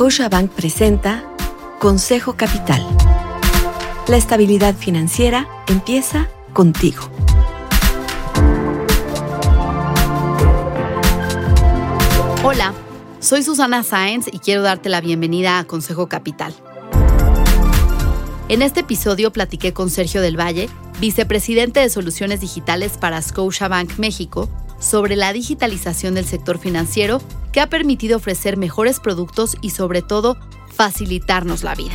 Scotiabank presenta Consejo Capital. La estabilidad financiera empieza contigo. Hola, soy Susana Sáenz y quiero darte la bienvenida a Consejo Capital. En este episodio platiqué con Sergio del Valle, vicepresidente de Soluciones Digitales para Scotiabank México, sobre la digitalización del sector financiero que ha permitido ofrecer mejores productos y sobre todo facilitarnos la vida.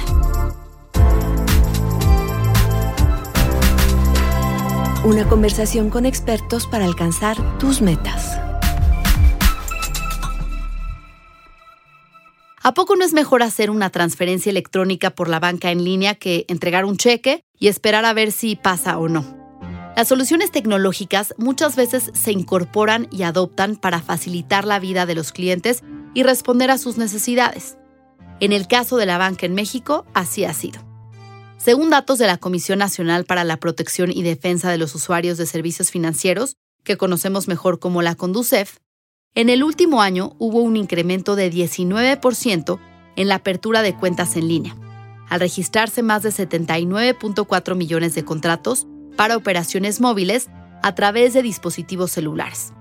Una conversación con expertos para alcanzar tus metas. ¿A poco no es mejor hacer una transferencia electrónica por la banca en línea que entregar un cheque y esperar a ver si pasa o no? Las soluciones tecnológicas muchas veces se incorporan y adoptan para facilitar la vida de los clientes y responder a sus necesidades. En el caso de la banca en México, así ha sido. Según datos de la Comisión Nacional para la Protección y Defensa de los Usuarios de Servicios Financieros, que conocemos mejor como la Conducef, en el último año hubo un incremento de 19% en la apertura de cuentas en línea, al registrarse más de 79.4 millones de contratos para operaciones móviles a través de dispositivos celulares.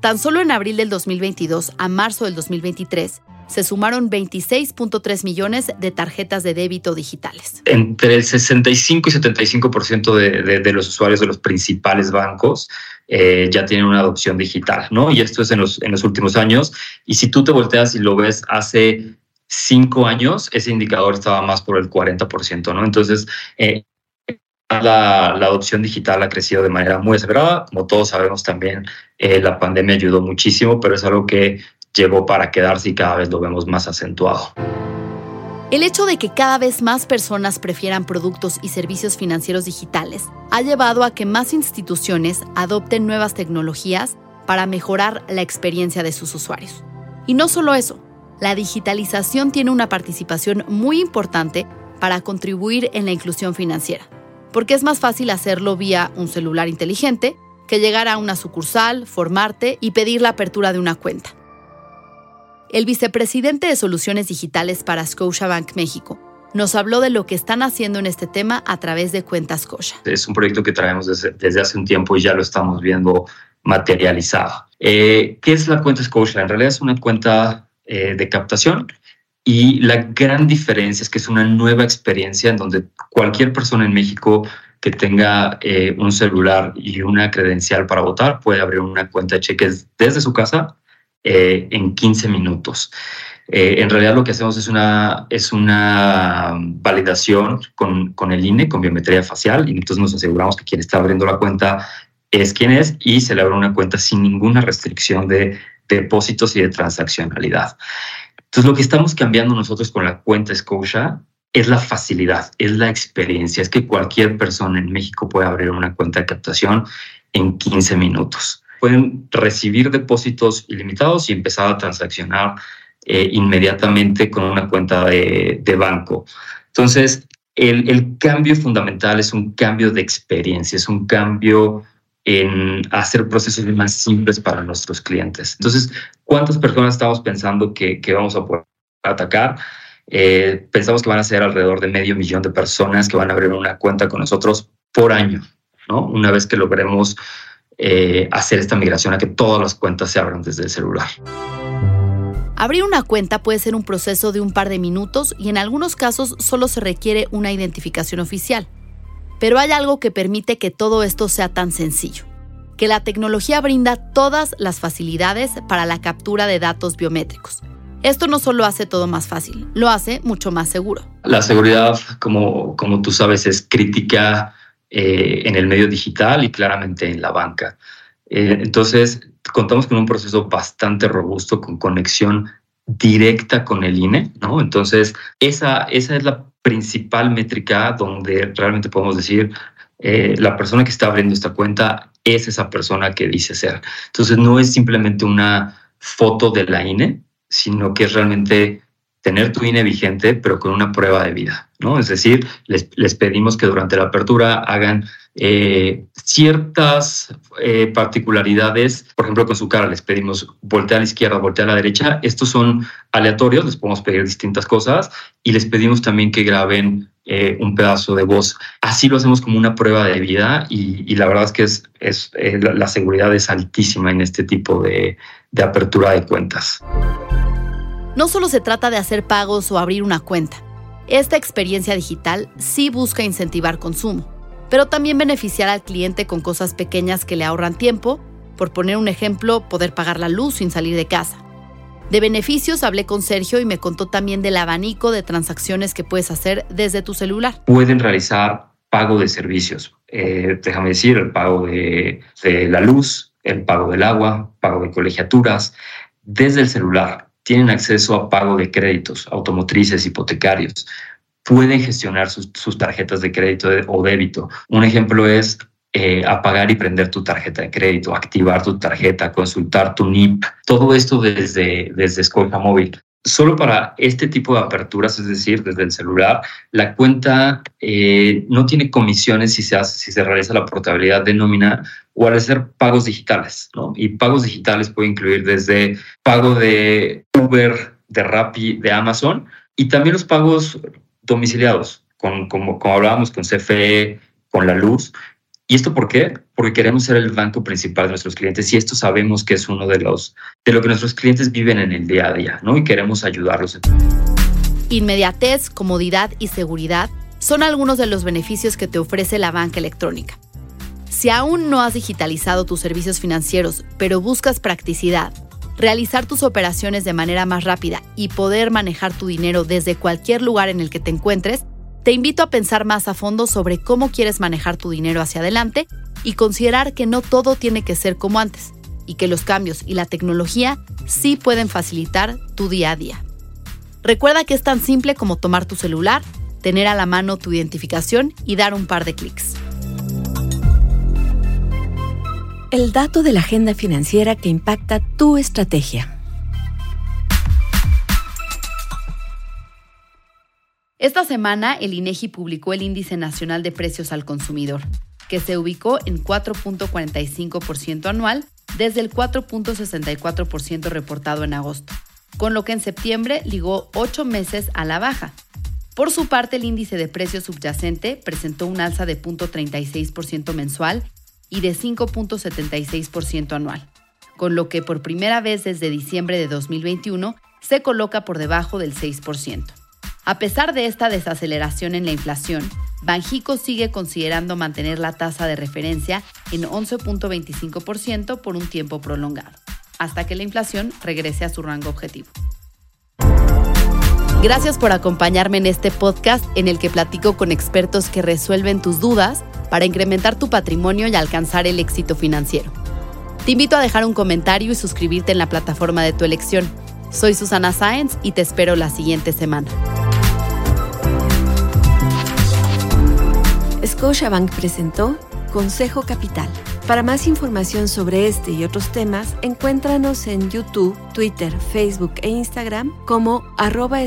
Tan solo en abril del 2022 a marzo del 2023 se sumaron 26.3 millones de tarjetas de débito digitales. Entre el 65 y 75% de, de, los usuarios de los principales bancos eh, ya tienen una adopción digital, ¿no? Y esto es en los, en los últimos años. Y si tú te volteas y lo ves hace cinco años, ese indicador estaba más por el 40%, ¿no? Entonces, eh, la, adopción digital ha crecido de manera muy acelerada. Como todos sabemos también, eh, la pandemia ayudó muchísimo, pero es algo que llegó para quedarse y cada vez lo vemos más acentuado. El hecho de que cada vez más personas prefieran productos y servicios financieros digitales ha llevado a que más instituciones adopten nuevas tecnologías para mejorar la experiencia de sus usuarios. Y no solo eso, la digitalización tiene una participación muy importante para contribuir en la inclusión financiera porque es más fácil hacerlo vía un celular inteligente que llegar a una sucursal, formarte y pedir la apertura de una cuenta. El vicepresidente de Soluciones Digitales para Scotiabank México nos habló de lo que están haciendo en este tema a través de Cuentas Scotia. Es un proyecto que traemos desde, hace un tiempo y ya lo estamos viendo materializado. Eh, ¿Qué es la cuenta Scotia? En realidad es una cuenta eh, de captación y la gran diferencia es que es una nueva experiencia en donde cualquier persona en México que tenga eh, un celular y una credencial para votar puede abrir una cuenta de cheques desde su casa eh, en 15 minutos. Eh, en realidad lo que hacemos es una, es una validación con, con el INE, con biometría facial, y entonces nos aseguramos que quien está abriendo la cuenta es quien es y se le abre una cuenta sin ninguna restricción de depósitos y de transaccionalidad. Entonces, lo que estamos cambiando nosotros con la cuenta Scotia es la facilidad, es la experiencia, es que cualquier persona en México puede abrir una cuenta de captación en 15 minutos. Pueden recibir depósitos ilimitados y empezar a transaccionar eh, inmediatamente con una cuenta de, banco. Entonces, el, el, cambio fundamental es un cambio de experiencia, es un cambio en hacer procesos más simples para nuestros clientes. Entonces, ¿cuántas personas estamos pensando que, vamos a poder atacar? Eh, pensamos que van a ser alrededor de medio millón de personas que van a abrir una cuenta con nosotros por año, ¿no? Una vez que logremos eh, hacer esta migración a que todas las cuentas se abran desde el celular. Abrir una cuenta puede ser un proceso de un par de minutos y en algunos casos solo se requiere una identificación oficial. Pero hay algo que permite que todo esto sea tan sencillo, que la tecnología brinda todas las facilidades para la captura de datos biométricos. Esto no solo hace todo más fácil, lo hace mucho más seguro. La seguridad, como, como tú sabes, es crítica eh, en el medio digital y claramente en la banca. Eh, entonces, contamos con un proceso bastante robusto con conexión directa con el INE, ¿no? Entonces, esa, esa es la principal métrica donde realmente podemos decir eh, la persona que está abriendo esta cuenta es esa persona que dice ser. Entonces no es simplemente una foto de la INE, sino que es realmente tener tu INE vigente, pero con una prueba de vida, ¿no? Es decir, les, les pedimos que durante la apertura hagan eh, ciertas eh, particularidades, por ejemplo, con su cara les pedimos voltear a la izquierda, voltear a la derecha. Estos son aleatorios, les podemos pedir distintas cosas y les pedimos también que graben eh, un pedazo de voz. Así lo hacemos como una prueba de vida y, la verdad es que es, es la seguridad es altísima en este tipo de, de apertura de cuentas. No solo se trata de hacer pagos o abrir una cuenta. Esta experiencia digital sí busca incentivar consumo pero también beneficiar al cliente con cosas pequeñas que le ahorran tiempo, por poner un ejemplo, poder pagar la luz sin salir de casa. De beneficios hablé con Sergio y me contó también del abanico de transacciones que puedes hacer desde tu celular. Pueden realizar pago de servicios, eh, déjame decir, el pago de, de la luz, el pago del agua, pago de colegiaturas, desde el celular. Tienen acceso a pago de créditos automotrices, hipotecarios, pueden gestionar sus, tarjetas de crédito o débito. Un ejemplo es eh, apagar y prender tu tarjeta de crédito, activar tu tarjeta, consultar tu NIP, todo esto desde, desde Scotia Móvil. Solo para este tipo de aperturas, es decir, desde el celular, la cuenta eh, no tiene comisiones si se, hace, si se realiza la portabilidad de nómina o al hacer pagos digitales. ¿no? Y pagos digitales puede incluir desde pago de Uber, de Rappi, de Amazon y también los pagos domiciliados, con, como, como hablábamos con CFE, con la luz. ¿Y esto por qué? Porque queremos ser el banco principal de nuestros clientes y esto sabemos que es uno de los de lo que nuestros clientes viven en el día a día, ¿no? Y queremos ayudarlos. Inmediatez, comodidad y seguridad son algunos de los beneficios que te ofrece la banca electrónica. Si aún no has digitalizado tus servicios financieros, pero buscas practicidad, realizar tus operaciones de manera más rápida y poder manejar tu dinero desde cualquier lugar en el que te encuentres, te invito a pensar más a fondo sobre cómo quieres manejar tu dinero hacia adelante y considerar que no todo tiene que ser como antes y que los cambios y la tecnología sí pueden facilitar tu día a día. Recuerda que es tan simple como tomar tu celular, tener a la mano tu identificación y dar un par de clics. El dato de la agenda financiera que impacta tu estrategia. Esta semana el INEGI publicó el Índice Nacional de Precios al Consumidor, que se ubicó en 4.45% anual desde el 4.64% reportado en agosto, con lo que en septiembre ligó 8 meses a la baja. Por su parte, el índice de precios subyacente presentó un alza de 0.36% mensual y de 5.76% anual, con lo que por primera vez desde diciembre de 2021 se coloca por debajo del 6%. A pesar de esta desaceleración en la inflación, Banjico sigue considerando mantener la tasa de referencia en 11.25% por un tiempo prolongado, hasta que la inflación regrese a su rango objetivo. Gracias por acompañarme en este podcast en el que platico con expertos que resuelven tus dudas para incrementar tu patrimonio y alcanzar el éxito financiero. Te invito a dejar un comentario y suscribirte en la plataforma de tu elección. Soy Susana Sáenz y te espero la siguiente semana. Scotiabank presentó Consejo Capital. Para más información sobre este y otros temas, encuéntranos en YouTube, Twitter, Facebook e Instagram como arroba.